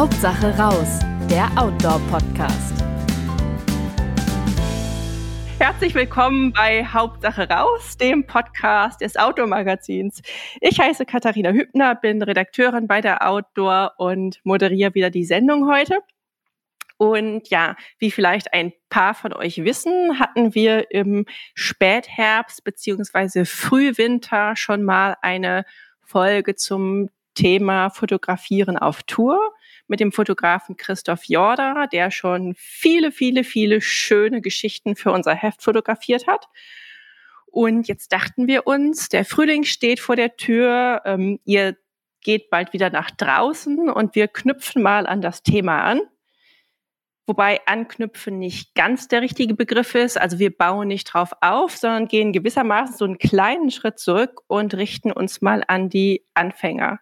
Hauptsache raus, der Outdoor-Podcast. Herzlich willkommen bei Hauptsache raus, dem Podcast des Outdoor-Magazins. Ich heiße Katharina Hübner, bin Redakteurin bei der Outdoor und moderiere wieder die Sendung heute. Und ja, wie vielleicht ein paar von euch wissen, hatten wir im Spätherbst beziehungsweise Frühwinter schon mal eine Folge zum Thema Fotografieren auf Tour mit dem Fotografen Christoph Jorda, der schon viele, viele, viele schöne Geschichten für unser Heft fotografiert hat. Und jetzt dachten wir uns, der Frühling steht vor der Tür, ähm, ihr geht bald wieder nach draußen und wir knüpfen mal an das Thema an. Wobei anknüpfen nicht ganz der richtige Begriff ist. Also wir bauen nicht drauf auf, sondern gehen gewissermaßen so einen kleinen Schritt zurück und richten uns mal an die Anfänger.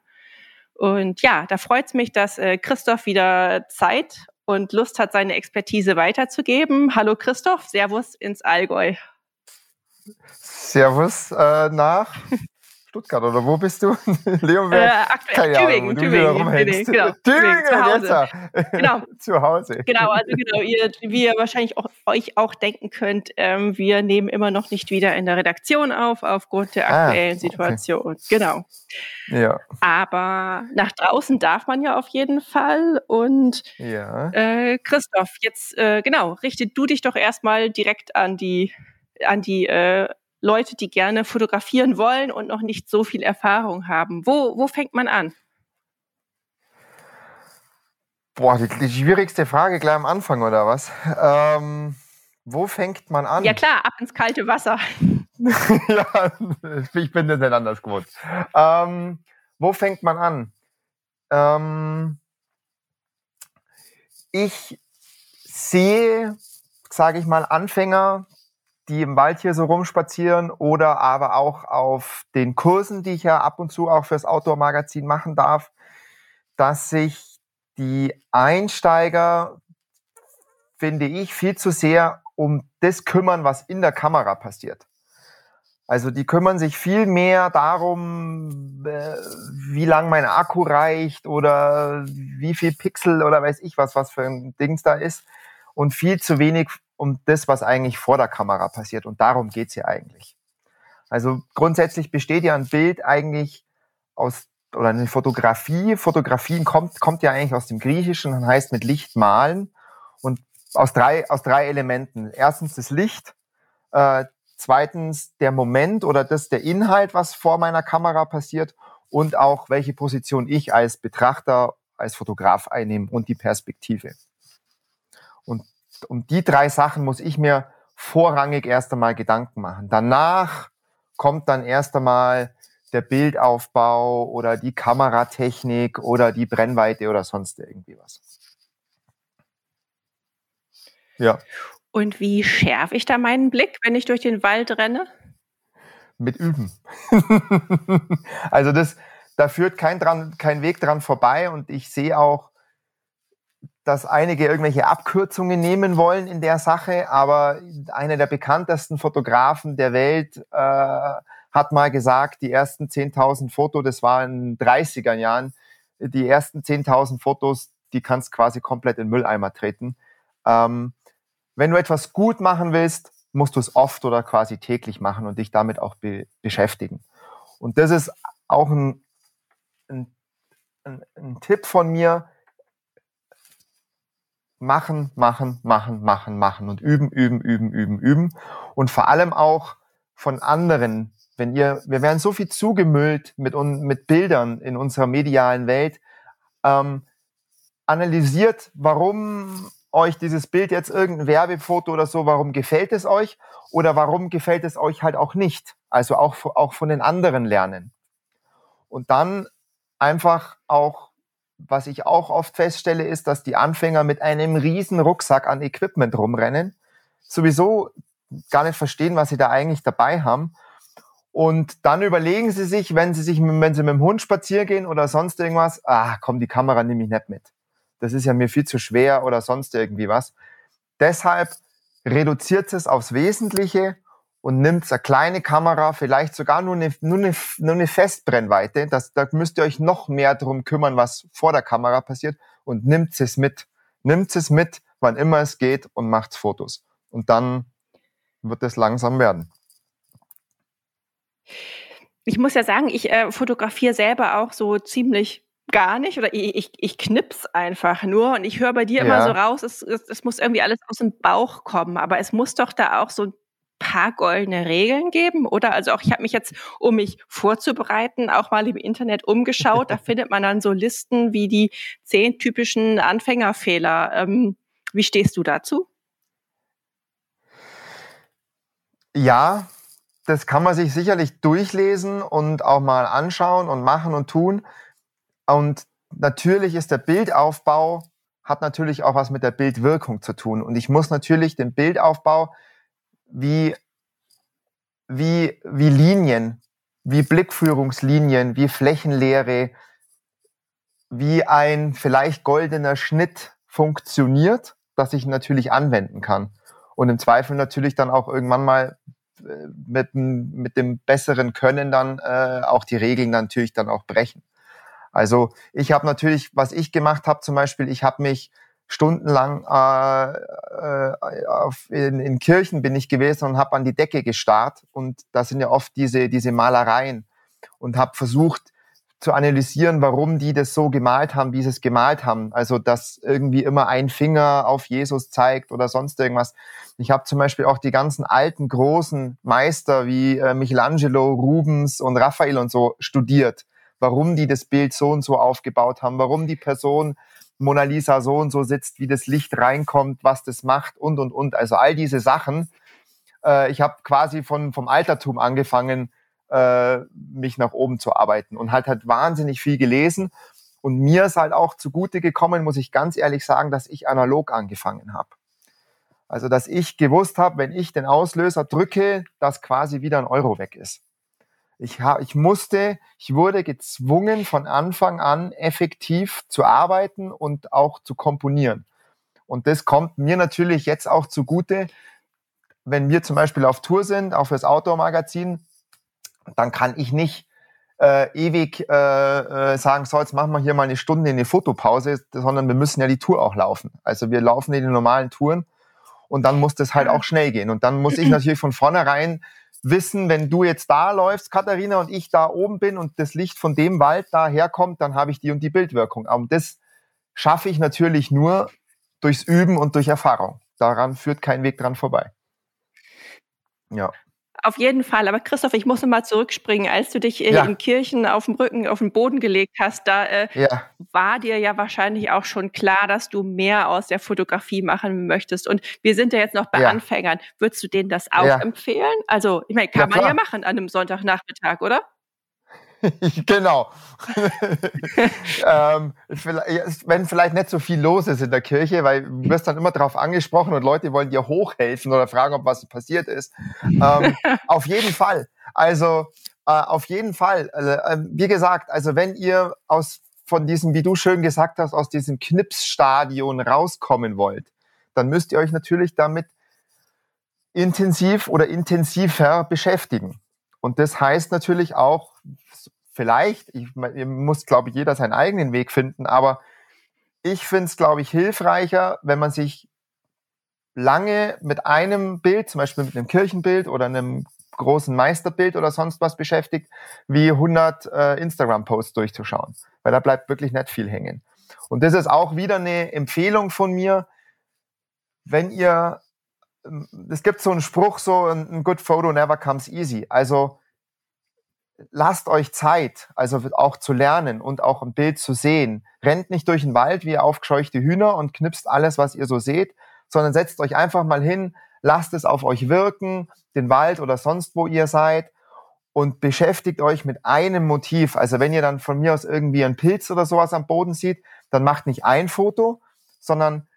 Und ja, da freut es mich, dass äh, Christoph wieder Zeit und Lust hat, seine Expertise weiterzugeben. Hallo Christoph, Servus ins Allgäu. Servus äh, nach Stuttgart oder wo bist du? Leon, äh, aktuell Tübingen, Tübingen, Tübingen, genau, Tübingen, zu Hause. Genau. zu Hause. Genau, also genau, ihr, wie ihr wahrscheinlich auch, euch auch denken könnt, ähm, wir nehmen immer noch nicht wieder in der Redaktion auf, aufgrund der ah, aktuellen ah, Situation. Okay. Genau. Ja. Aber nach draußen darf man ja auf jeden Fall. Und ja. äh, Christoph, jetzt äh, genau, richte du dich doch erstmal direkt an die an die äh, Leute, die gerne fotografieren wollen und noch nicht so viel Erfahrung haben? Wo, wo fängt man an? Boah, die, die schwierigste Frage gleich am Anfang, oder was? Ähm, wo fängt man an? Ja klar, ab ins kalte Wasser. ja, ich bin das nicht anders gewohnt. Ähm, wo fängt man an? Ähm, ich sehe, sage ich mal, Anfänger, die im Wald hier so rumspazieren oder aber auch auf den Kursen, die ich ja ab und zu auch fürs Outdoor-Magazin machen darf, dass sich die Einsteiger, finde ich, viel zu sehr um das kümmern, was in der Kamera passiert. Also die kümmern sich viel mehr darum, äh, wie lang mein Akku reicht oder wie viel Pixel oder weiß ich was, was für ein Dings da ist und viel zu wenig um das, was eigentlich vor der Kamera passiert. Und darum geht's ja eigentlich. Also grundsätzlich besteht ja ein Bild eigentlich aus, oder eine Fotografie. Fotografien kommt, kommt ja eigentlich aus dem Griechischen und heißt mit Licht malen. Und aus drei, aus drei Elementen. Erstens das Licht, äh, zweitens der Moment oder das der Inhalt, was vor meiner Kamera passiert und auch welche Position ich als Betrachter, als Fotograf einnehme und die Perspektive. Und um die drei Sachen muss ich mir vorrangig erst einmal Gedanken machen. Danach kommt dann erst einmal der Bildaufbau oder die Kameratechnik oder die Brennweite oder sonst irgendwie was. Ja. Und wie schärfe ich da meinen Blick, wenn ich durch den Wald renne? Mit Üben. also das, da führt kein, dran, kein Weg dran vorbei und ich sehe auch dass einige irgendwelche Abkürzungen nehmen wollen in der Sache, aber einer der bekanntesten Fotografen der Welt äh, hat mal gesagt, die ersten 10.000 Fotos, das war in den 30er Jahren, die ersten 10.000 Fotos, die kannst quasi komplett in den Mülleimer treten. Ähm, wenn du etwas gut machen willst, musst du es oft oder quasi täglich machen und dich damit auch be beschäftigen. Und das ist auch ein, ein, ein Tipp von mir, machen, machen, machen, machen, machen und üben, üben, üben, üben, üben. Und vor allem auch von anderen. Wenn ihr, wir werden so viel zugemüllt mit, mit Bildern in unserer medialen Welt. Ähm, analysiert, warum euch dieses Bild jetzt irgendein Werbefoto oder so, warum gefällt es euch oder warum gefällt es euch halt auch nicht. Also auch, auch von den anderen lernen. Und dann einfach auch was ich auch oft feststelle, ist, dass die Anfänger mit einem riesen Rucksack an Equipment rumrennen, sowieso gar nicht verstehen, was sie da eigentlich dabei haben. Und dann überlegen sie sich, wenn sie sich, wenn sie mit dem Hund spazieren gehen oder sonst irgendwas, ah, komm, die Kamera nehme ich nicht mit. Das ist ja mir viel zu schwer oder sonst irgendwie was. Deshalb reduziert es aufs Wesentliche und nimmt eine kleine Kamera, vielleicht sogar nur eine, nur eine, nur eine Festbrennweite. Das, da müsst ihr euch noch mehr drum kümmern, was vor der Kamera passiert und nimmt es mit. Nimmt es mit, wann immer es geht und macht Fotos. Und dann wird es langsam werden. Ich muss ja sagen, ich äh, fotografiere selber auch so ziemlich gar nicht oder ich, ich, ich knips einfach nur und ich höre bei dir ja. immer so raus, es, es, es muss irgendwie alles aus dem Bauch kommen, aber es muss doch da auch so ein paar goldene Regeln geben, oder? Also auch ich habe mich jetzt, um mich vorzubereiten, auch mal im Internet umgeschaut. Da findet man dann so Listen wie die zehn typischen Anfängerfehler. Ähm, wie stehst du dazu? Ja, das kann man sich sicherlich durchlesen und auch mal anschauen und machen und tun. Und natürlich ist der Bildaufbau, hat natürlich auch was mit der Bildwirkung zu tun. Und ich muss natürlich den Bildaufbau wie, wie, wie Linien, wie Blickführungslinien, wie Flächenlehre, wie ein vielleicht goldener Schnitt funktioniert, dass ich natürlich anwenden kann. Und im Zweifel natürlich dann auch irgendwann mal äh, mit, mit dem besseren Können dann äh, auch die Regeln natürlich dann auch brechen. Also ich habe natürlich, was ich gemacht habe zum Beispiel, ich habe mich stundenlang äh, äh, auf, in, in Kirchen bin ich gewesen und habe an die Decke gestarrt und da sind ja oft diese diese Malereien und habe versucht zu analysieren, warum die das so gemalt haben, wie sie es gemalt haben. Also dass irgendwie immer ein Finger auf Jesus zeigt oder sonst irgendwas. Ich habe zum Beispiel auch die ganzen alten großen Meister wie äh, Michelangelo, Rubens und Raphael und so studiert warum die das Bild so und so aufgebaut haben, warum die Person Mona Lisa so und so sitzt, wie das Licht reinkommt, was das macht und, und, und. Also all diese Sachen. Äh, ich habe quasi von, vom Altertum angefangen, äh, mich nach oben zu arbeiten und halt halt wahnsinnig viel gelesen. Und mir ist halt auch zugute gekommen, muss ich ganz ehrlich sagen, dass ich analog angefangen habe. Also, dass ich gewusst habe, wenn ich den Auslöser drücke, dass quasi wieder ein Euro weg ist. Ich, ha, ich musste, ich wurde gezwungen, von Anfang an effektiv zu arbeiten und auch zu komponieren. Und das kommt mir natürlich jetzt auch zugute, wenn wir zum Beispiel auf Tour sind, auch fürs Outdoor-Magazin, dann kann ich nicht äh, ewig äh, äh, sagen, so, jetzt machen wir hier mal eine Stunde eine Fotopause, sondern wir müssen ja die Tour auch laufen. Also wir laufen in den normalen Touren und dann muss das halt auch schnell gehen. Und dann muss ich natürlich von vornherein wissen, wenn du jetzt da läufst, Katharina, und ich da oben bin und das Licht von dem Wald da herkommt, dann habe ich die und die Bildwirkung. Aber das schaffe ich natürlich nur durchs Üben und durch Erfahrung. Daran führt kein Weg dran vorbei. Ja. Auf jeden Fall. Aber Christoph, ich muss noch mal zurückspringen. Als du dich äh, ja. in Kirchen auf dem Rücken auf den Boden gelegt hast, da äh, ja. war dir ja wahrscheinlich auch schon klar, dass du mehr aus der Fotografie machen möchtest. Und wir sind ja jetzt noch bei ja. Anfängern. Würdest du denen das auch empfehlen? Also, ich meine, kann man ja machen an einem Sonntagnachmittag, oder? genau. ähm, wenn vielleicht nicht so viel los ist in der Kirche, weil du wirst dann immer darauf angesprochen und Leute wollen dir hochhelfen oder fragen, ob was passiert ist. Ähm, auf jeden Fall. Also äh, auf jeden Fall. Äh, wie gesagt, also wenn ihr aus von diesem, wie du schön gesagt hast, aus diesem Knipsstadion rauskommen wollt, dann müsst ihr euch natürlich damit intensiv oder intensiver beschäftigen. Und das heißt natürlich auch, vielleicht, ich, muss, glaube ich, jeder seinen eigenen Weg finden, aber ich finde es, glaube ich, hilfreicher, wenn man sich lange mit einem Bild, zum Beispiel mit einem Kirchenbild oder einem großen Meisterbild oder sonst was beschäftigt, wie 100 äh, Instagram-Posts durchzuschauen, weil da bleibt wirklich nicht viel hängen. Und das ist auch wieder eine Empfehlung von mir, wenn ihr, es gibt so einen Spruch, so ein good photo never comes easy. Also lasst euch Zeit, also auch zu lernen und auch ein Bild zu sehen. Rennt nicht durch den Wald wie aufgescheuchte Hühner und knipst alles, was ihr so seht, sondern setzt euch einfach mal hin, lasst es auf euch wirken, den Wald oder sonst wo ihr seid und beschäftigt euch mit einem Motiv. Also wenn ihr dann von mir aus irgendwie einen Pilz oder sowas am Boden seht, dann macht nicht ein Foto, sondern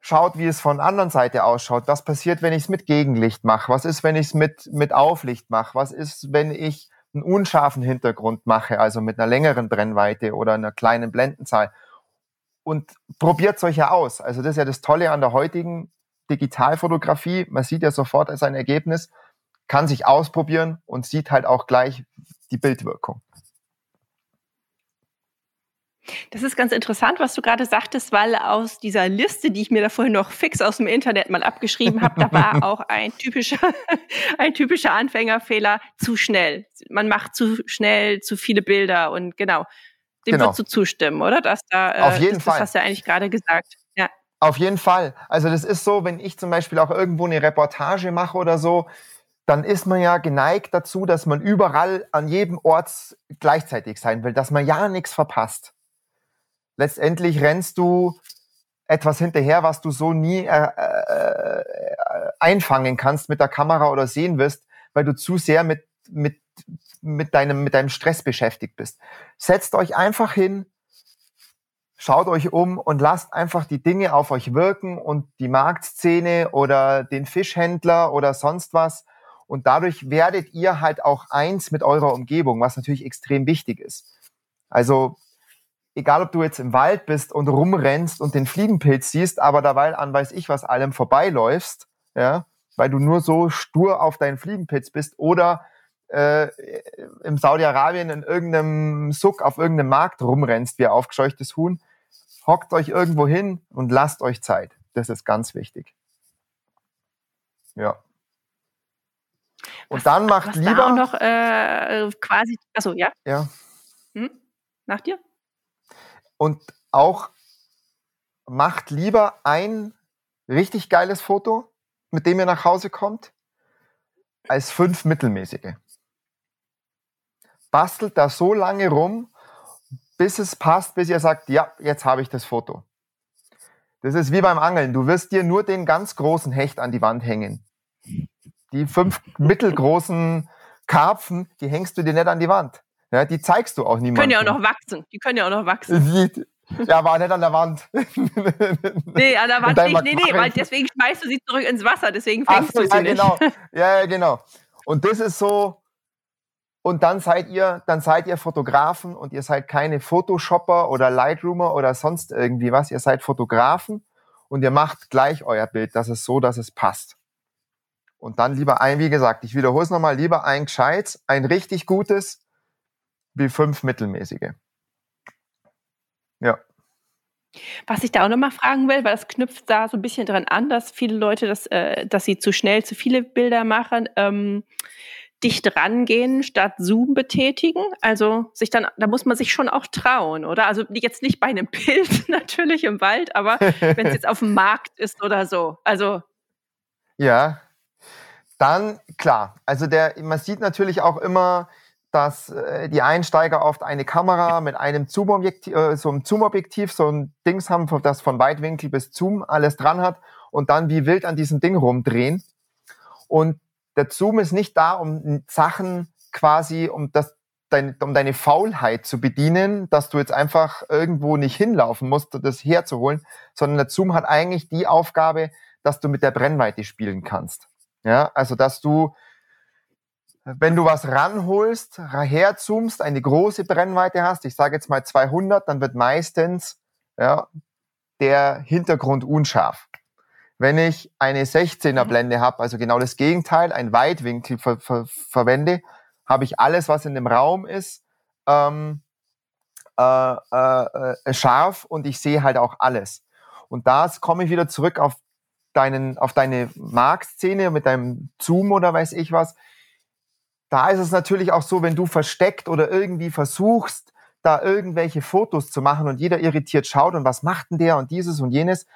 schaut, wie es von der anderen Seite ausschaut. Was passiert, wenn ich es mit Gegenlicht mache? Was ist, wenn ich es mit, mit Auflicht mache? Was ist, wenn ich einen unscharfen Hintergrund mache, also mit einer längeren Brennweite oder einer kleinen Blendenzahl. Und probiert solche aus. Also das ist ja das Tolle an der heutigen Digitalfotografie. Man sieht ja sofort sein Ergebnis, kann sich ausprobieren und sieht halt auch gleich die Bildwirkung. Das ist ganz interessant, was du gerade sagtest, weil aus dieser Liste, die ich mir da vorhin noch fix aus dem Internet mal abgeschrieben habe, da war auch ein typischer, ein typischer Anfängerfehler zu schnell. Man macht zu schnell zu viele Bilder und genau. Dem genau. würdest du zustimmen, oder? Dass da, äh, Auf jeden das, Fall. Das hast du ja eigentlich gerade gesagt. Ja. Auf jeden Fall. Also das ist so, wenn ich zum Beispiel auch irgendwo eine Reportage mache oder so, dann ist man ja geneigt dazu, dass man überall an jedem Ort gleichzeitig sein will, dass man ja nichts verpasst. Letztendlich rennst du etwas hinterher, was du so nie äh, äh, einfangen kannst mit der Kamera oder sehen wirst, weil du zu sehr mit, mit, mit, deinem, mit deinem Stress beschäftigt bist. Setzt euch einfach hin, schaut euch um und lasst einfach die Dinge auf euch wirken und die Marktszene oder den Fischhändler oder sonst was und dadurch werdet ihr halt auch eins mit eurer Umgebung, was natürlich extrem wichtig ist. Also egal, ob du jetzt im Wald bist und rumrennst und den Fliegenpilz siehst, aber dabei an weiß ich was allem vorbeiläufst, ja, weil du nur so stur auf deinen Fliegenpilz bist oder äh, im Saudi-Arabien in irgendeinem Suck auf irgendeinem Markt rumrennst wie ein aufgescheuchtes Huhn, hockt euch irgendwo hin und lasst euch Zeit. Das ist ganz wichtig. Ja. Und was, dann macht lieber. Da auch noch äh, quasi. Achso, ja. Ja. Hm? Nach dir? Und auch macht lieber ein richtig geiles Foto, mit dem ihr nach Hause kommt, als fünf mittelmäßige. Bastelt da so lange rum, bis es passt, bis ihr sagt, ja, jetzt habe ich das Foto. Das ist wie beim Angeln. Du wirst dir nur den ganz großen Hecht an die Wand hängen die fünf mittelgroßen Karpfen, die hängst du dir nicht an die Wand. Ja, die zeigst du auch niemandem. Die können ja auch noch wachsen. Die können ja auch noch wachsen. ja, aber nicht an der Wand. nee, an der Wand nicht. Nee, nee, weil deswegen schmeißt du sie zurück ins Wasser. Deswegen fängst so, du sie ja, nicht. Genau. Ja, ja, genau. Und das ist so, und dann seid ihr, dann seid ihr Fotografen und ihr seid keine Photoshopper oder Lightroomer oder sonst irgendwie was. Ihr seid Fotografen und ihr macht gleich euer Bild. Das ist so, dass es passt. Und dann lieber ein, wie gesagt, ich wiederhole es nochmal, lieber ein gescheites, ein richtig gutes, wie fünf mittelmäßige. Ja. Was ich da auch nochmal fragen will, weil das knüpft da so ein bisschen dran an, dass viele Leute, das, äh, dass sie zu schnell zu viele Bilder machen, ähm, dicht rangehen statt Zoom betätigen. Also sich dann, da muss man sich schon auch trauen, oder? Also jetzt nicht bei einem Bild natürlich im Wald, aber wenn es jetzt auf dem Markt ist oder so. Also ja, dann, klar, also der, man sieht natürlich auch immer, dass äh, die Einsteiger oft eine Kamera mit einem Zoom-Objektiv, äh, so einem Zoom-Objektiv, so ein Dings haben, das von Weitwinkel bis Zoom alles dran hat und dann wie wild an diesem Ding rumdrehen. Und der Zoom ist nicht da, um Sachen quasi, um das, dein, um deine Faulheit zu bedienen, dass du jetzt einfach irgendwo nicht hinlaufen musst, das herzuholen, sondern der Zoom hat eigentlich die Aufgabe, dass du mit der Brennweite spielen kannst. Ja, also dass du, wenn du was ranholst, herzoomst, eine große Brennweite hast, ich sage jetzt mal 200, dann wird meistens ja, der Hintergrund unscharf. Wenn ich eine 16er mhm. Blende habe, also genau das Gegenteil, ein Weitwinkel ver ver verwende, habe ich alles, was in dem Raum ist, ähm, äh, äh, äh scharf und ich sehe halt auch alles. Und da komme ich wieder zurück auf deinen, auf deine Marktszene mit deinem Zoom oder weiß ich was, da ist es natürlich auch so, wenn du versteckt oder irgendwie versuchst, da irgendwelche Fotos zu machen und jeder irritiert schaut und was macht denn der und dieses und jenes,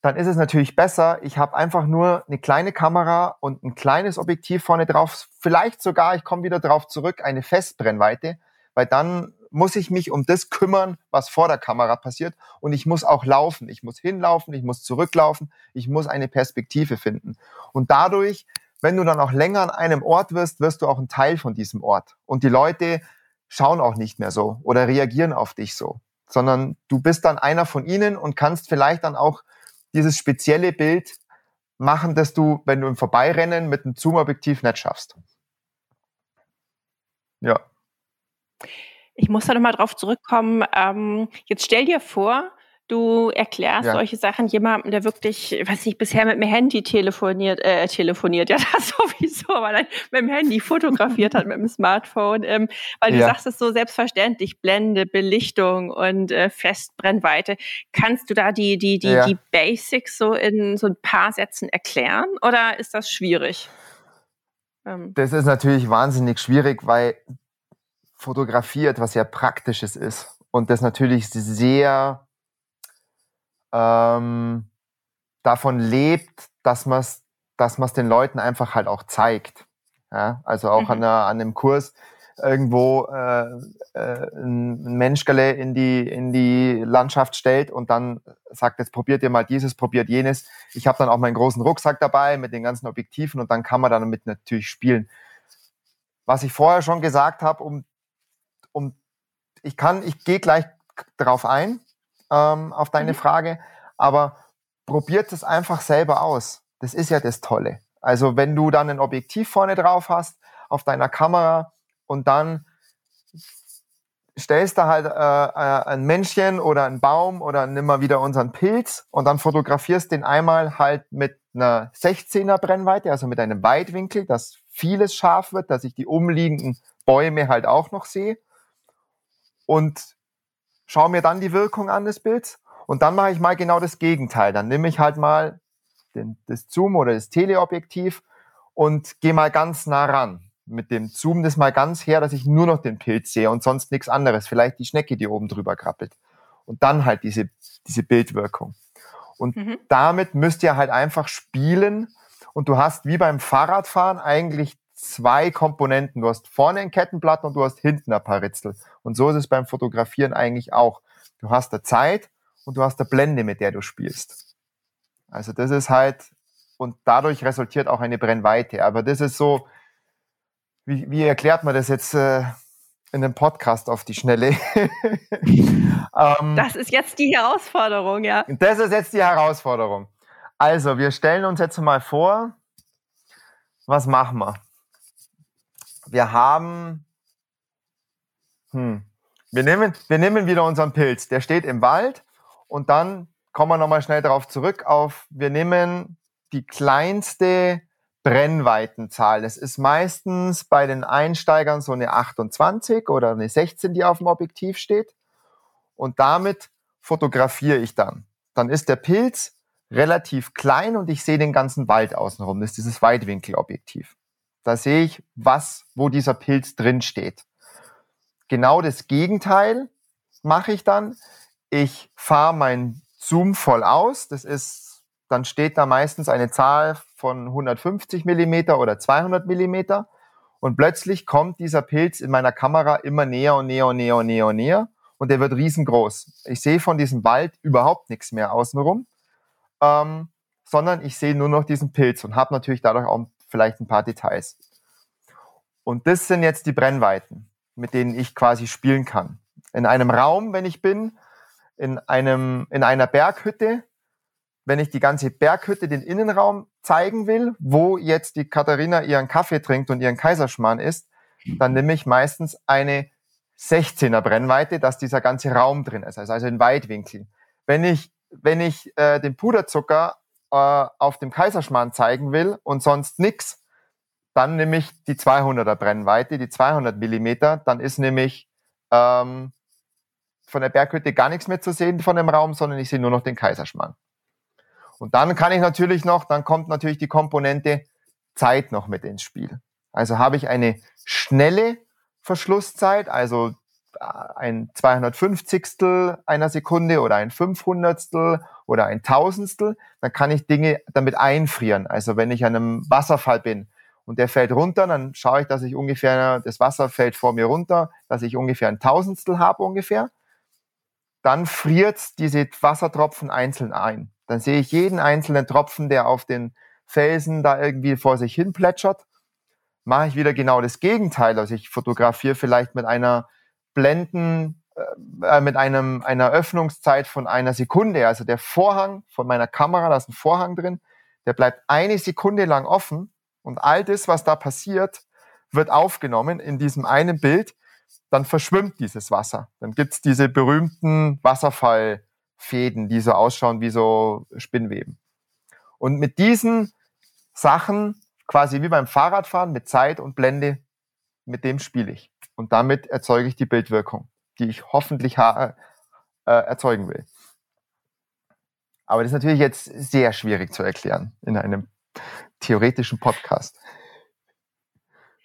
dann ist es natürlich besser, ich habe einfach nur eine kleine Kamera und ein kleines Objektiv vorne drauf, vielleicht sogar, ich komme wieder drauf zurück, eine Festbrennweite, weil dann muss ich mich um das kümmern, was vor der Kamera passiert. Und ich muss auch laufen. Ich muss hinlaufen, ich muss zurücklaufen, ich muss eine Perspektive finden. Und dadurch, wenn du dann auch länger an einem Ort wirst, wirst du auch ein Teil von diesem Ort. Und die Leute schauen auch nicht mehr so oder reagieren auf dich so, sondern du bist dann einer von ihnen und kannst vielleicht dann auch dieses spezielle Bild machen, das du, wenn du im Vorbeirennen mit einem Zoom-Objektiv nicht schaffst. Ja. Ich muss da nochmal drauf zurückkommen. Ähm, jetzt stell dir vor, du erklärst ja. solche Sachen jemandem, der wirklich, weiß nicht, bisher mit dem Handy telefoniert, äh, telefoniert, ja, das sowieso, aber dann mit dem Handy fotografiert hat, mit dem Smartphone, ähm, weil du ja. sagst es so selbstverständlich, Blende, Belichtung und äh, Festbrennweite. Kannst du da die, die, die, ja. die Basics so in so ein paar Sätzen erklären oder ist das schwierig? Ähm. Das ist natürlich wahnsinnig schwierig, weil Fotografie etwas sehr Praktisches ist und das natürlich sehr ähm, davon lebt, dass man es dass man's den Leuten einfach halt auch zeigt. Ja? Also auch mhm. an, einer, an einem Kurs irgendwo äh, äh, ein Menschgele in die, in die Landschaft stellt und dann sagt, jetzt probiert ihr mal dieses, probiert jenes. Ich habe dann auch meinen großen Rucksack dabei mit den ganzen Objektiven und dann kann man damit natürlich spielen. Was ich vorher schon gesagt habe, um, um ich kann, ich gehe gleich darauf ein, ähm, auf deine mhm. Frage, aber probiert es einfach selber aus. Das ist ja das Tolle. Also wenn du dann ein Objektiv vorne drauf hast auf deiner Kamera und dann stellst du halt äh, äh, ein Männchen oder einen Baum oder nimm mal wieder unseren Pilz und dann fotografierst den einmal halt mit einer 16er Brennweite, also mit einem Weitwinkel, dass vieles scharf wird, dass ich die umliegenden Bäume halt auch noch sehe und schaue mir dann die Wirkung an des Bilds und dann mache ich mal genau das Gegenteil. Dann nehme ich halt mal den, das Zoom oder das Teleobjektiv und gehe mal ganz nah ran. Mit dem Zoom das mal ganz her, dass ich nur noch den Pilz sehe und sonst nichts anderes. Vielleicht die Schnecke, die oben drüber krabbelt. Und dann halt diese, diese Bildwirkung. Und mhm. damit müsst ihr halt einfach spielen. Und du hast wie beim Fahrradfahren eigentlich zwei Komponenten. Du hast vorne ein Kettenblatt und du hast hinten ein paar Ritzel. Und so ist es beim Fotografieren eigentlich auch. Du hast der Zeit und du hast der Blende, mit der du spielst. Also das ist halt, und dadurch resultiert auch eine Brennweite. Aber das ist so, wie, wie erklärt man das jetzt äh, in einem Podcast auf die Schnelle? ähm, das ist jetzt die Herausforderung, ja. Das ist jetzt die Herausforderung. Also, wir stellen uns jetzt mal vor, was machen wir? Wir haben, hm, wir nehmen, wir nehmen wieder unseren Pilz. Der steht im Wald und dann kommen wir nochmal schnell darauf zurück auf, wir nehmen die kleinste Brennweitenzahl. Das ist meistens bei den Einsteigern so eine 28 oder eine 16, die auf dem Objektiv steht. Und damit fotografiere ich dann. Dann ist der Pilz relativ klein und ich sehe den ganzen Wald außenrum. Das ist dieses Weitwinkelobjektiv. Da sehe ich, was, wo dieser Pilz drin steht. Genau das Gegenteil mache ich dann ich fahre mein Zoom voll aus. Das ist, dann steht da meistens eine Zahl von 150 Millimeter oder 200 Millimeter. Und plötzlich kommt dieser Pilz in meiner Kamera immer näher und näher und näher und näher und näher. Und der wird riesengroß. Ich sehe von diesem Wald überhaupt nichts mehr außenrum, ähm, sondern ich sehe nur noch diesen Pilz und habe natürlich dadurch auch vielleicht ein paar Details. Und das sind jetzt die Brennweiten, mit denen ich quasi spielen kann. In einem Raum, wenn ich bin, in, einem, in einer Berghütte, wenn ich die ganze Berghütte, den Innenraum zeigen will, wo jetzt die Katharina ihren Kaffee trinkt und ihren Kaiserschmarrn isst, dann nehme ich meistens eine 16er Brennweite, dass dieser ganze Raum drin ist, also in Weitwinkel. Wenn ich, wenn ich äh, den Puderzucker äh, auf dem Kaiserschmarrn zeigen will und sonst nix, dann nehme ich die 200er Brennweite, die 200 Millimeter, dann ist nämlich ähm, von der Berghütte gar nichts mehr zu sehen von dem Raum, sondern ich sehe nur noch den Kaiserschmarrn. Und dann kann ich natürlich noch, dann kommt natürlich die Komponente Zeit noch mit ins Spiel. Also habe ich eine schnelle Verschlusszeit, also ein 250 einer Sekunde oder ein 500 oder ein Tausendstel, dann kann ich Dinge damit einfrieren. Also wenn ich an einem Wasserfall bin und der fällt runter, dann schaue ich, dass ich ungefähr, das Wasser fällt vor mir runter, dass ich ungefähr ein Tausendstel habe ungefähr dann friert diese Wassertropfen einzeln ein. Dann sehe ich jeden einzelnen Tropfen, der auf den Felsen da irgendwie vor sich hin plätschert. Mache ich wieder genau das Gegenteil. Also ich fotografiere vielleicht mit einer Blenden, äh, mit einem, einer Öffnungszeit von einer Sekunde. Also der Vorhang von meiner Kamera, da ist ein Vorhang drin, der bleibt eine Sekunde lang offen und all das, was da passiert, wird aufgenommen in diesem einen Bild dann verschwimmt dieses Wasser. Dann gibt's diese berühmten Wasserfallfotos, Fäden, die so ausschauen wie so Spinnweben. Und mit diesen Sachen, quasi wie beim Fahrradfahren, mit Zeit und Blende, mit dem spiele ich. Und damit erzeuge ich die Bildwirkung, die ich hoffentlich äh, erzeugen will. Aber das ist natürlich jetzt sehr schwierig zu erklären in einem theoretischen Podcast.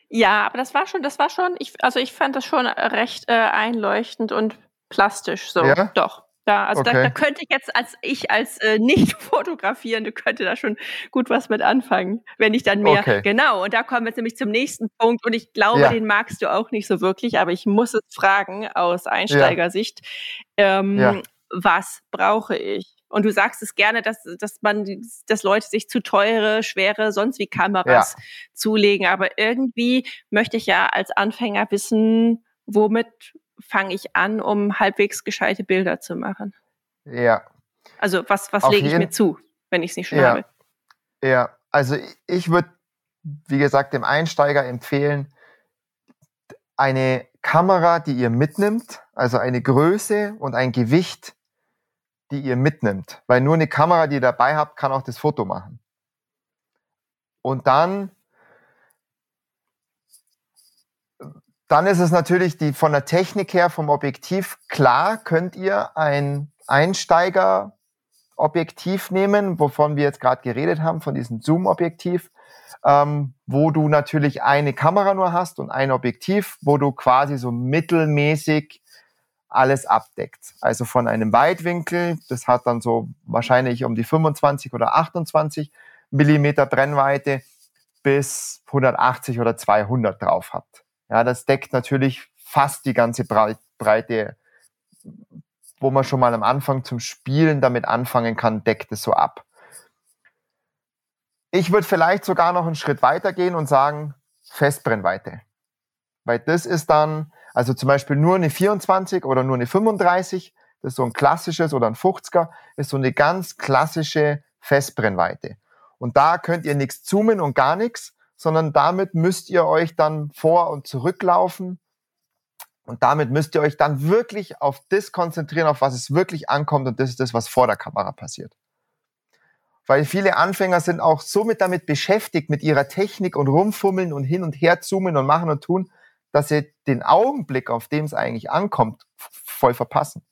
Ja, aber das war schon, das war schon, ich, also ich fand das schon recht äh, einleuchtend und plastisch so. Ja? Doch. Da, also okay. da, da, könnte ich jetzt als ich als äh, nicht fotografierende könnte da schon gut was mit anfangen, wenn ich dann mehr okay. genau und da kommen wir jetzt nämlich zum nächsten Punkt und ich glaube, ja. den magst du auch nicht so wirklich, aber ich muss es fragen aus Einsteigersicht, ja. Ähm, ja. was brauche ich? Und du sagst es gerne, dass, dass man, dass Leute sich zu teure, schwere, sonst wie Kameras ja. zulegen. Aber irgendwie möchte ich ja als Anfänger wissen, womit fange ich an, um halbwegs gescheite Bilder zu machen. Ja. Also was, was lege ich mir zu, wenn ich es nicht schon ja. habe? Ja, also ich würde, wie gesagt, dem Einsteiger empfehlen, eine Kamera, die ihr mitnimmt, also eine Größe und ein Gewicht, die ihr mitnimmt. Weil nur eine Kamera, die ihr dabei habt, kann auch das Foto machen. Und dann, dann ist es natürlich die, von der Technik her, vom Objektiv, klar könnt ihr ein Einsteiger-Objektiv nehmen, wovon wir jetzt gerade geredet haben, von diesem Zoom-Objektiv, ähm, wo du natürlich eine Kamera nur hast und ein Objektiv, wo du quasi so mittelmäßig alles abdeckt. Also von einem Weitwinkel, das hat dann so wahrscheinlich um die 25 oder 28 Millimeter Brennweite bis 180 oder 200 drauf habt. Ja, das deckt natürlich fast die ganze Breite, wo man schon mal am Anfang zum Spielen damit anfangen kann, deckt es so ab. Ich würde vielleicht sogar noch einen Schritt weiter gehen und sagen Festbrennweite. Weil das ist dann, also zum Beispiel nur eine 24 oder nur eine 35, das ist so ein klassisches oder ein 50er, ist so eine ganz klassische Festbrennweite. Und da könnt ihr nichts zoomen und gar nichts, sondern damit müsst ihr euch dann vor- und zurücklaufen. Und damit müsst ihr euch dann wirklich auf das konzentrieren, auf was es wirklich ankommt. Und das ist das, was vor der Kamera passiert. Weil viele Anfänger sind auch somit damit beschäftigt, mit ihrer Technik und rumfummeln und hin und her zoomen und machen und tun, dass sie den Augenblick, auf dem es eigentlich ankommt, voll verpassen.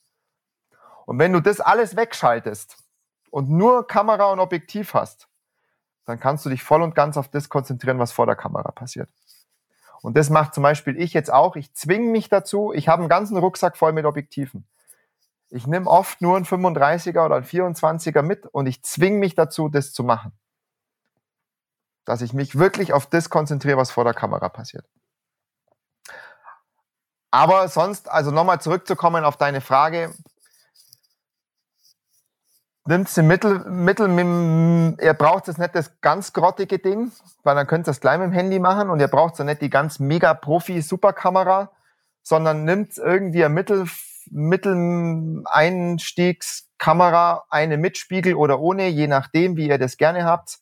Und wenn du das alles wegschaltest und nur Kamera und Objektiv hast, dann kannst du dich voll und ganz auf das konzentrieren, was vor der Kamera passiert. Und das macht zum Beispiel ich jetzt auch. Ich zwinge mich dazu. Ich habe einen ganzen Rucksack voll mit Objektiven. Ich nehme oft nur einen 35er oder einen 24er mit und ich zwinge mich dazu, das zu machen. Dass ich mich wirklich auf das konzentriere, was vor der Kamera passiert. Aber sonst, also nochmal zurückzukommen auf deine Frage, nimmt sie Mittel, Mittel mit, ihr braucht das nicht das ganz grottige Ding, weil dann könnt ihr das gleich mit dem Handy machen und ihr braucht so nicht die ganz mega Profi-Superkamera, sondern nimmt irgendwie ein Mittel, Mitteleinstiegskamera, eine mit Spiegel oder ohne, je nachdem, wie ihr das gerne habt.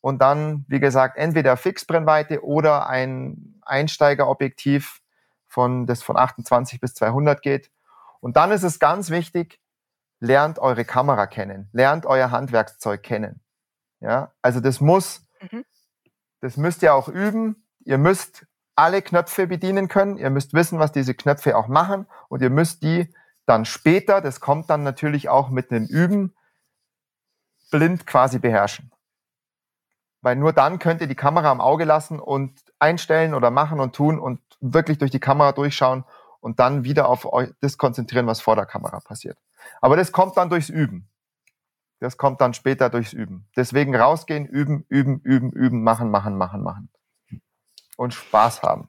Und dann, wie gesagt, entweder Fixbrennweite oder ein Einsteigerobjektiv von, das von 28 bis 200 geht. Und dann ist es ganz wichtig, lernt eure Kamera kennen, lernt euer Handwerkszeug kennen. Ja, also das muss, mhm. das müsst ihr auch üben. Ihr müsst alle Knöpfe bedienen können. Ihr müsst wissen, was diese Knöpfe auch machen und ihr müsst die dann später, das kommt dann natürlich auch mit dem Üben, blind quasi beherrschen. Weil nur dann könnt ihr die Kamera am Auge lassen und einstellen oder machen und tun und wirklich durch die Kamera durchschauen und dann wieder auf euch das konzentrieren, was vor der Kamera passiert. Aber das kommt dann durchs Üben. Das kommt dann später durchs Üben. Deswegen rausgehen, üben, üben, üben, üben, machen, machen, machen, machen. Und Spaß haben.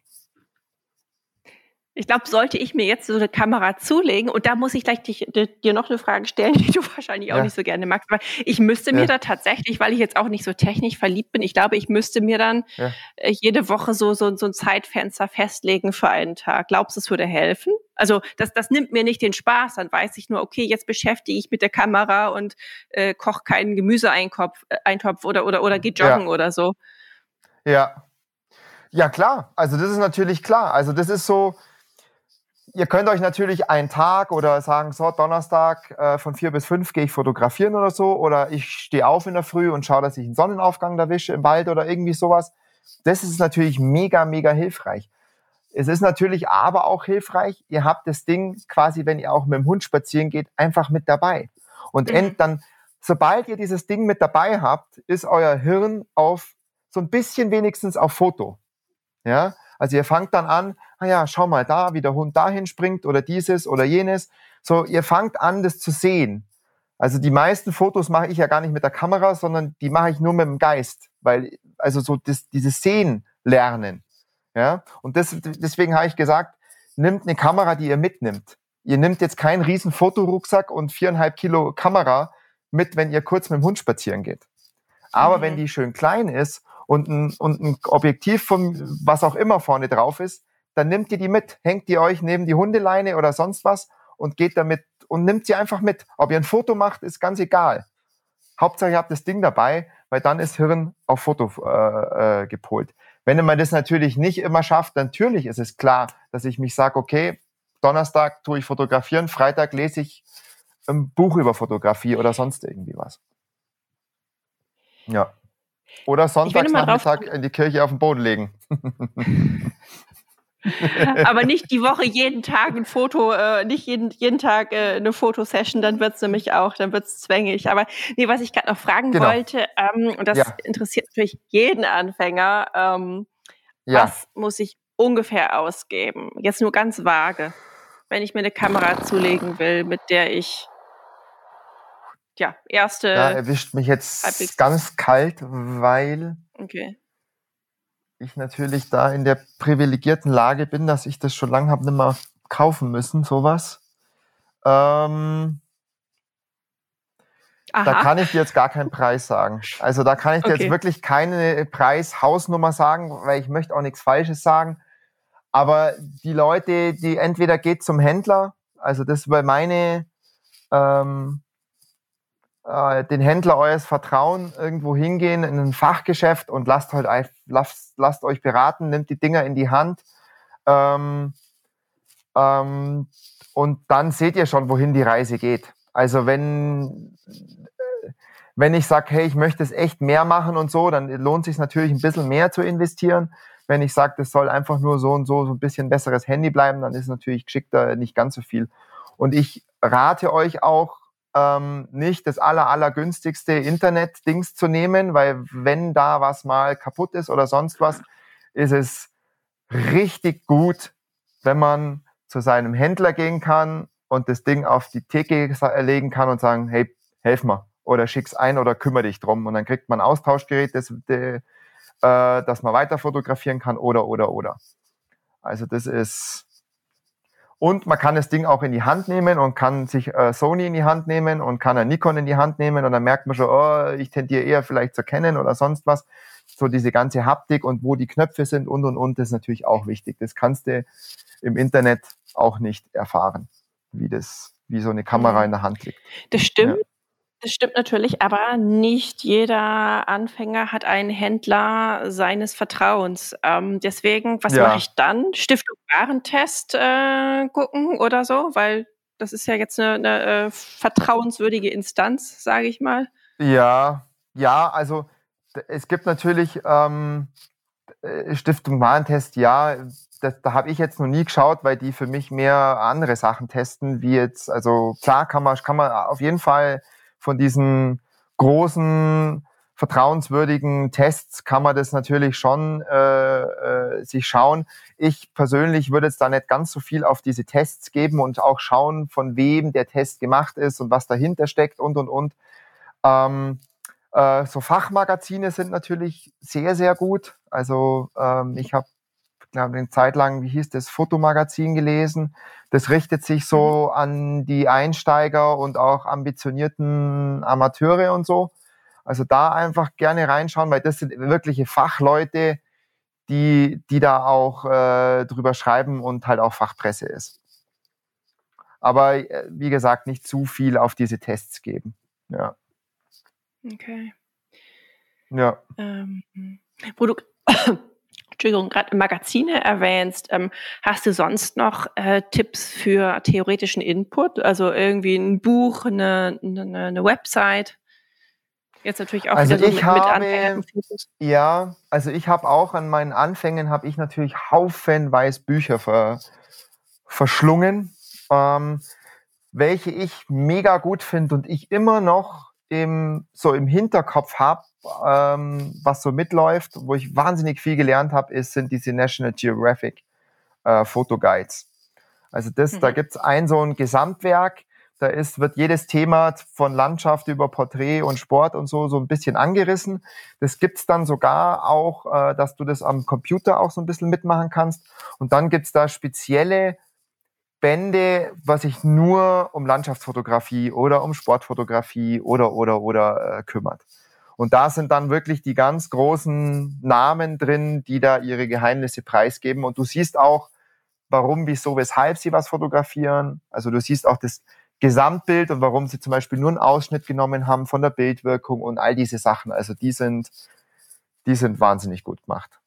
Ich glaube, sollte ich mir jetzt so eine Kamera zulegen, und da muss ich gleich dich, dir noch eine Frage stellen, die du wahrscheinlich auch ja. nicht so gerne magst, weil ich müsste mir ja. da tatsächlich, weil ich jetzt auch nicht so technisch verliebt bin, ich glaube, ich müsste mir dann ja. Äh, jede Woche so, so, so ein Zeitfenster festlegen für einen Tag. Glaubst du, es würde helfen? Also das, das nimmt mir nicht den Spaß, dann weiß ich nur, okay, jetzt beschäftige ich mit der Kamera und äh, koche keinen Gemüseeintopf äh, Eintopf oder, oder, oder geh joggen oder so. Ja. Ja, klar. Also das ist natürlich klar. Also das ist so, ihr könnt euch natürlich einen Tag oder sagen, so Donnerstag äh, von vier bis fünf gehe ich fotografieren oder so. Oder ich stehe auf in der Früh und schaue, dass ich einen Sonnenaufgang erwische im Wald oder irgendwie sowas. Das ist natürlich mega, mega hilfreich. Es ist natürlich aber auch hilfreich, ihr habt das Ding quasi, wenn ihr auch mit dem Hund spazieren geht, einfach mit dabei. Und mhm. dann, sobald ihr dieses Ding mit dabei habt, ist euer Hirn auf so ein bisschen wenigstens auf Foto. Ja, also ihr fangt dann an, ah ja, schau mal da, wie der Hund dahin springt oder dieses oder jenes. So, ihr fangt an, das zu sehen. Also die meisten Fotos mache ich ja gar nicht mit der Kamera, sondern die mache ich nur mit dem Geist, weil also so das, dieses Sehen lernen. Ja, und das, deswegen habe ich gesagt, nimmt eine Kamera, die ihr mitnimmt. Ihr nehmt jetzt keinen riesen Fotorucksack und viereinhalb Kilo Kamera mit, wenn ihr kurz mit dem Hund spazieren geht. Aber mhm. wenn die schön klein ist und ein, und ein Objektiv von was auch immer vorne drauf ist, dann nimmt ihr die mit, hängt ihr euch neben die Hundeleine oder sonst was und geht damit und nimmt sie einfach mit. Ob ihr ein Foto macht, ist ganz egal. Hauptsache, ihr habt das Ding dabei, weil dann ist Hirn auf Foto äh, äh, gepolt. Wenn man das natürlich nicht immer schafft, natürlich ist es klar, dass ich mich sage, okay, Donnerstag tue ich fotografieren, Freitag lese ich ein Buch über Fotografie oder sonst irgendwie was. Ja. Oder Sonntagsnachmittag in die Kirche auf den Boden legen. Aber nicht die Woche jeden Tag ein Foto, äh, nicht jeden, jeden Tag äh, eine Fotosession, dann wird's nämlich auch, dann wird's zwängig. Aber nee, was ich gerade noch fragen genau. wollte, ähm, und das ja. interessiert natürlich jeden Anfänger, ähm, ja. was muss ich ungefähr ausgeben? Jetzt nur ganz vage, wenn ich mir eine Kamera zulegen will, mit der ich ja, erste. Ja, erwischt mich jetzt ganz kalt, weil okay ich natürlich da in der privilegierten Lage bin, dass ich das schon lange habe nicht mehr kaufen müssen, sowas. Ähm, da kann ich dir jetzt gar keinen Preis sagen. Also da kann ich dir okay. jetzt wirklich keine Preis-Hausnummer sagen, weil ich möchte auch nichts Falsches sagen. Aber die Leute, die entweder geht zum Händler, also das war meine ähm, äh, den Händler eures Vertrauen irgendwo hingehen in ein Fachgeschäft und lasst, halt, lasst, lasst euch beraten, nimmt die Dinger in die Hand. Ähm, ähm, und dann seht ihr schon, wohin die Reise geht. Also wenn, wenn ich sage, hey, ich möchte es echt mehr machen und so, dann lohnt sich natürlich ein bisschen mehr zu investieren. Wenn ich sage, das soll einfach nur so und so, so ein bisschen besseres Handy bleiben, dann ist es natürlich geschickter nicht ganz so viel. Und ich rate euch auch, ähm, nicht das aller, allergünstigste Internet-Dings zu nehmen, weil wenn da was mal kaputt ist oder sonst was, ist es richtig gut, wenn man zu seinem Händler gehen kann und das Ding auf die Theke legen kann und sagen, hey, helf mir oder schick's ein oder kümmere dich drum. Und dann kriegt man ein Austauschgerät, das, de, äh, das man weiter fotografieren kann oder, oder, oder. Also das ist, und man kann das Ding auch in die Hand nehmen und kann sich äh, Sony in die Hand nehmen und kann ein Nikon in die Hand nehmen und dann merkt man schon, oh, ich tendiere eher vielleicht zu kennen oder sonst was. So diese ganze Haptik und wo die Knöpfe sind und und und, das ist natürlich auch wichtig. Das kannst du im Internet auch nicht erfahren, wie das, wie so eine Kamera mhm. in der Hand liegt. Das stimmt. Ja. Das stimmt natürlich, aber nicht jeder Anfänger hat einen Händler seines Vertrauens. Ähm, deswegen, was ja. mache ich dann? Stiftung Warentest äh, gucken oder so? Weil das ist ja jetzt eine, eine äh, vertrauenswürdige Instanz, sage ich mal. Ja, ja, also es gibt natürlich ähm, äh, Stiftung Warentest, ja, das, da habe ich jetzt noch nie geschaut, weil die für mich mehr andere Sachen testen, wie jetzt, also klar kann man, kann man auf jeden Fall von diesen großen vertrauenswürdigen Tests kann man das natürlich schon äh, äh, sich schauen. Ich persönlich würde jetzt da nicht ganz so viel auf diese Tests geben und auch schauen, von wem der Test gemacht ist und was dahinter steckt und und und. Ähm, äh, so Fachmagazine sind natürlich sehr, sehr gut. Also ähm, ich habe glaube eine Zeit lang, wie hieß das, Fotomagazin gelesen. Das richtet sich so mhm. an die Einsteiger und auch ambitionierten Amateure und so. Also da einfach gerne reinschauen, weil das sind wirkliche Fachleute, die, die da auch äh, drüber schreiben und halt auch Fachpresse ist. Aber äh, wie gesagt, nicht zu viel auf diese Tests geben. Ja. Okay. Ja. Ähm, wo du Entschuldigung, gerade Magazine erwähnst, ähm, hast du sonst noch äh, Tipps für theoretischen Input? Also irgendwie ein Buch, eine, eine, eine Website? Jetzt natürlich auch also so ich mit, habe, mit Ja, also ich habe auch an meinen Anfängen habe ich natürlich haufenweise Bücher ver, verschlungen, ähm, welche ich mega gut finde und ich immer noch im, so im Hinterkopf habe, ähm, was so mitläuft, wo ich wahnsinnig viel gelernt habe, ist, sind diese National Geographic äh, Fotoguides. Also das, mhm. da gibt's ein so ein Gesamtwerk, da ist, wird jedes Thema von Landschaft über Porträt und Sport und so so ein bisschen angerissen. Das gibt's dann sogar auch, äh, dass du das am Computer auch so ein bisschen mitmachen kannst. Und dann gibt's da spezielle Bände, was sich nur um Landschaftsfotografie oder um Sportfotografie oder oder oder äh, kümmert. Und da sind dann wirklich die ganz großen Namen drin, die da ihre Geheimnisse preisgeben. Und du siehst auch, warum, wieso, weshalb sie was fotografieren. Also du siehst auch das Gesamtbild und warum sie zum Beispiel nur einen Ausschnitt genommen haben von der Bildwirkung und all diese Sachen. Also die sind, die sind wahnsinnig gut gemacht.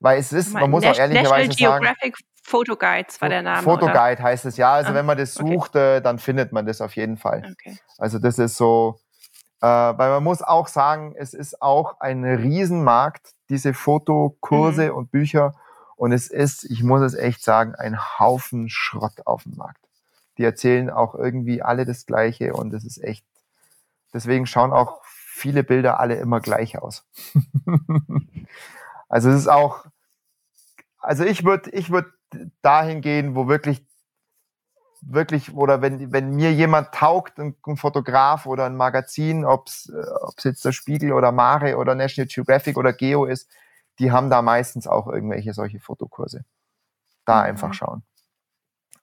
Weil es ist, man muss auch ehrlicherweise Geographic sagen, Photo Guides war der Name. Fotoguide oder? heißt es ja. Also ah, wenn man das sucht, okay. Äh, dann findet man das auf jeden Fall. Okay. Also das ist so, äh, weil man muss auch sagen, es ist auch ein Riesenmarkt, diese Fotokurse mhm. und Bücher. Und es ist, ich muss es echt sagen, ein Haufen Schrott auf dem Markt die erzählen auch irgendwie alle das Gleiche und es ist echt, deswegen schauen auch viele Bilder alle immer gleich aus. also es ist auch, also ich würde, ich würde dahin gehen, wo wirklich wirklich oder wenn wenn mir jemand taugt, ein, ein Fotograf oder ein Magazin, ob es jetzt der Spiegel oder Mare oder National Geographic oder Geo ist, die haben da meistens auch irgendwelche solche Fotokurse. Da mhm. einfach schauen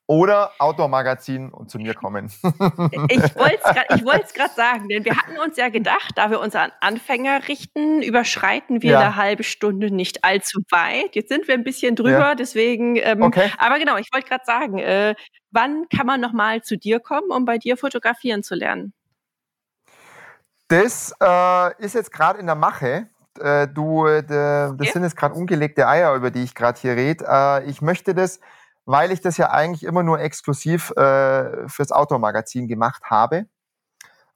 oder Outdoor-Magazin und zu mir kommen. ich wollte es gerade sagen, denn wir hatten uns ja gedacht, da wir uns an Anfänger richten, überschreiten wir ja. eine halbe Stunde nicht allzu weit. Jetzt sind wir ein bisschen drüber, ja. deswegen. Ähm, okay. Aber genau, ich wollte gerade sagen, äh, wann kann man nochmal zu dir kommen, um bei dir fotografieren zu lernen? Das äh, ist jetzt gerade in der Mache. Äh, du, äh, das okay. sind jetzt gerade ungelegte Eier, über die ich gerade hier rede. Äh, ich möchte das weil ich das ja eigentlich immer nur exklusiv äh, fürs Outdoor-Magazin gemacht habe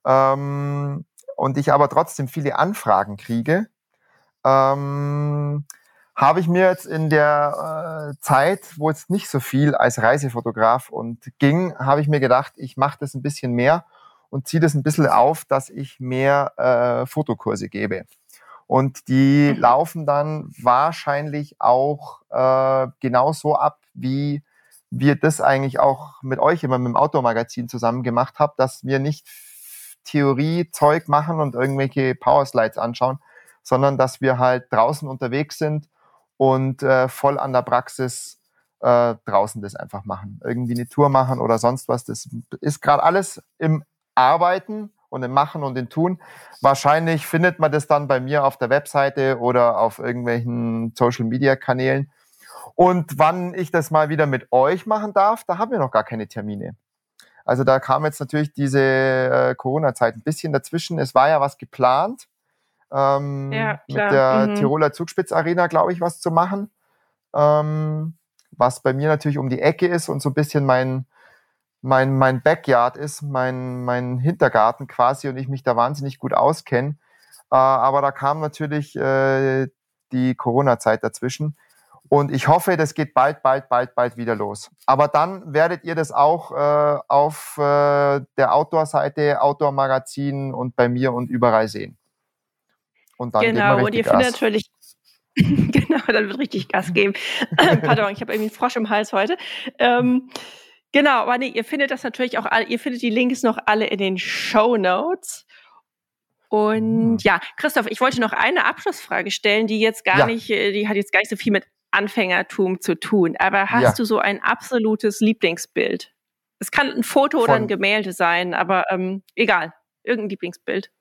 ähm, und ich aber trotzdem viele Anfragen kriege, ähm, habe ich mir jetzt in der äh, Zeit, wo jetzt nicht so viel als Reisefotograf und ging, habe ich mir gedacht, ich mache das ein bisschen mehr und ziehe das ein bisschen auf, dass ich mehr äh, Fotokurse gebe. Und die mhm. laufen dann wahrscheinlich auch äh, genauso ab, wie wir das eigentlich auch mit euch immer mit dem Outdoor-Magazin zusammen gemacht haben, dass wir nicht Theorie-Zeug machen und irgendwelche Powerslides anschauen, sondern dass wir halt draußen unterwegs sind und äh, voll an der Praxis äh, draußen das einfach machen. Irgendwie eine Tour machen oder sonst was. Das ist gerade alles im Arbeiten und im Machen und im Tun. Wahrscheinlich findet man das dann bei mir auf der Webseite oder auf irgendwelchen Social-Media-Kanälen. Und wann ich das mal wieder mit euch machen darf, da haben wir noch gar keine Termine. Also da kam jetzt natürlich diese äh, Corona-Zeit ein bisschen dazwischen. Es war ja was geplant, ähm, ja, mit der mhm. Tiroler Zugspitz-Arena, glaube ich, was zu machen. Ähm, was bei mir natürlich um die Ecke ist und so ein bisschen mein, mein, mein Backyard ist, mein, mein Hintergarten quasi und ich mich da wahnsinnig gut auskenne. Äh, aber da kam natürlich äh, die Corona-Zeit dazwischen. Und ich hoffe, das geht bald, bald, bald, bald wieder los. Aber dann werdet ihr das auch äh, auf äh, der Outdoor-Seite, Outdoor-Magazin und bei mir und überall sehen. Und dann genau, und ihr findet natürlich genau, dann wird richtig Gas geben. Pardon, ich habe irgendwie einen Frosch im Hals heute. Ähm, genau, aber nee, ihr findet das natürlich auch alle, ihr findet die Links noch alle in den Show Notes. Und mhm. ja, Christoph, ich wollte noch eine Abschlussfrage stellen, die jetzt gar ja. nicht, äh, die hat jetzt gar nicht so viel mit Anfängertum zu tun. Aber hast ja. du so ein absolutes Lieblingsbild? Es kann ein Foto Von, oder ein Gemälde sein, aber ähm, egal, irgendein Lieblingsbild.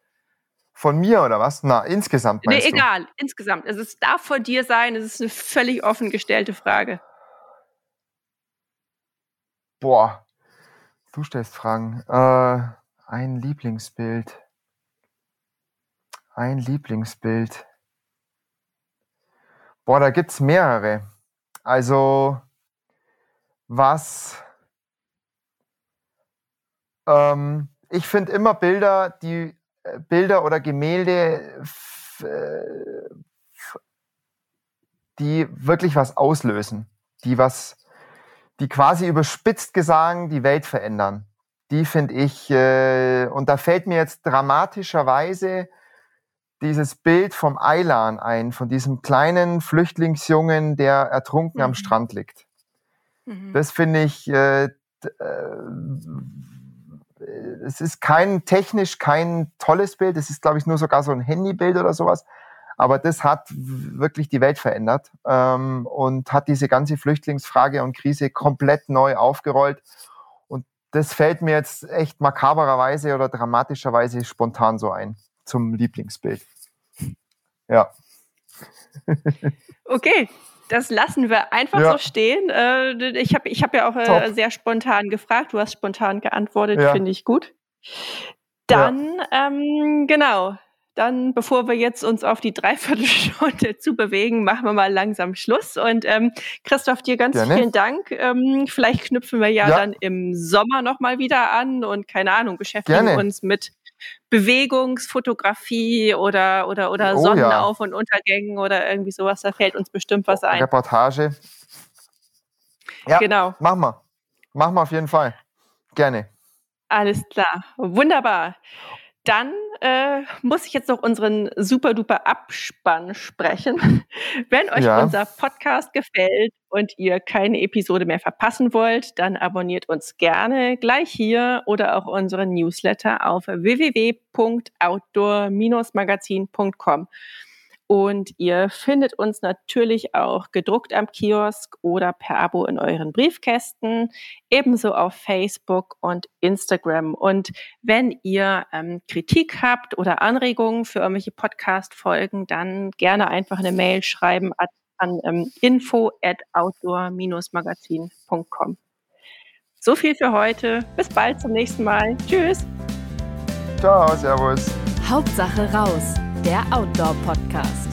Von mir oder was? Na, insgesamt Nee, egal, insgesamt. Also es darf von dir sein, es ist eine völlig offen gestellte Frage. Boah, du stellst Fragen. Äh, ein Lieblingsbild. Ein Lieblingsbild. Boah, da gibt es mehrere. Also, was. Ähm, ich finde immer Bilder, die äh, Bilder oder Gemälde, äh, die wirklich was auslösen, die was, die quasi überspitzt gesagt die Welt verändern. Die finde ich, äh, und da fällt mir jetzt dramatischerweise dieses Bild vom Eilan ein, von diesem kleinen Flüchtlingsjungen, der ertrunken mhm. am Strand liegt. Mhm. Das finde ich, äh, äh, es ist kein technisch kein tolles Bild, es ist, glaube ich, nur sogar so ein Handybild oder sowas. Aber das hat wirklich die Welt verändert ähm, und hat diese ganze Flüchtlingsfrage und Krise komplett neu aufgerollt. Und das fällt mir jetzt echt makabererweise oder dramatischerweise spontan so ein zum Lieblingsbild. Ja. Okay, das lassen wir einfach ja. so stehen. Äh, ich habe ich hab ja auch äh, sehr spontan gefragt. Du hast spontan geantwortet, ja. finde ich gut. Dann, ja. ähm, genau, dann, bevor wir jetzt uns auf die Dreiviertelstunde zu bewegen, machen wir mal langsam Schluss. Und ähm, Christoph, dir ganz Gerne. vielen Dank. Ähm, vielleicht knüpfen wir ja, ja. dann im Sommer nochmal wieder an und keine Ahnung, beschäftigen Gerne. uns mit Bewegungsfotografie oder, oder, oder oh, Sonnenauf- ja. und Untergängen oder irgendwie sowas. Da fällt uns bestimmt was ein. Reportage. Ja, genau. Machen wir. Machen wir auf jeden Fall. Gerne. Alles klar. Wunderbar. Dann äh, muss ich jetzt noch unseren super duper Abspann sprechen. Wenn euch ja. unser Podcast gefällt und ihr keine Episode mehr verpassen wollt, dann abonniert uns gerne gleich hier oder auch unseren Newsletter auf www.outdoor-magazin.com. Und ihr findet uns natürlich auch gedruckt am Kiosk oder per Abo in euren Briefkästen, ebenso auf Facebook und Instagram. Und wenn ihr ähm, Kritik habt oder Anregungen für irgendwelche Podcast-Folgen, dann gerne einfach eine Mail schreiben an ähm, info at outdoor-magazin.com. So viel für heute. Bis bald zum nächsten Mal. Tschüss. Ciao, Servus. Hauptsache raus der Outdoor-Podcast.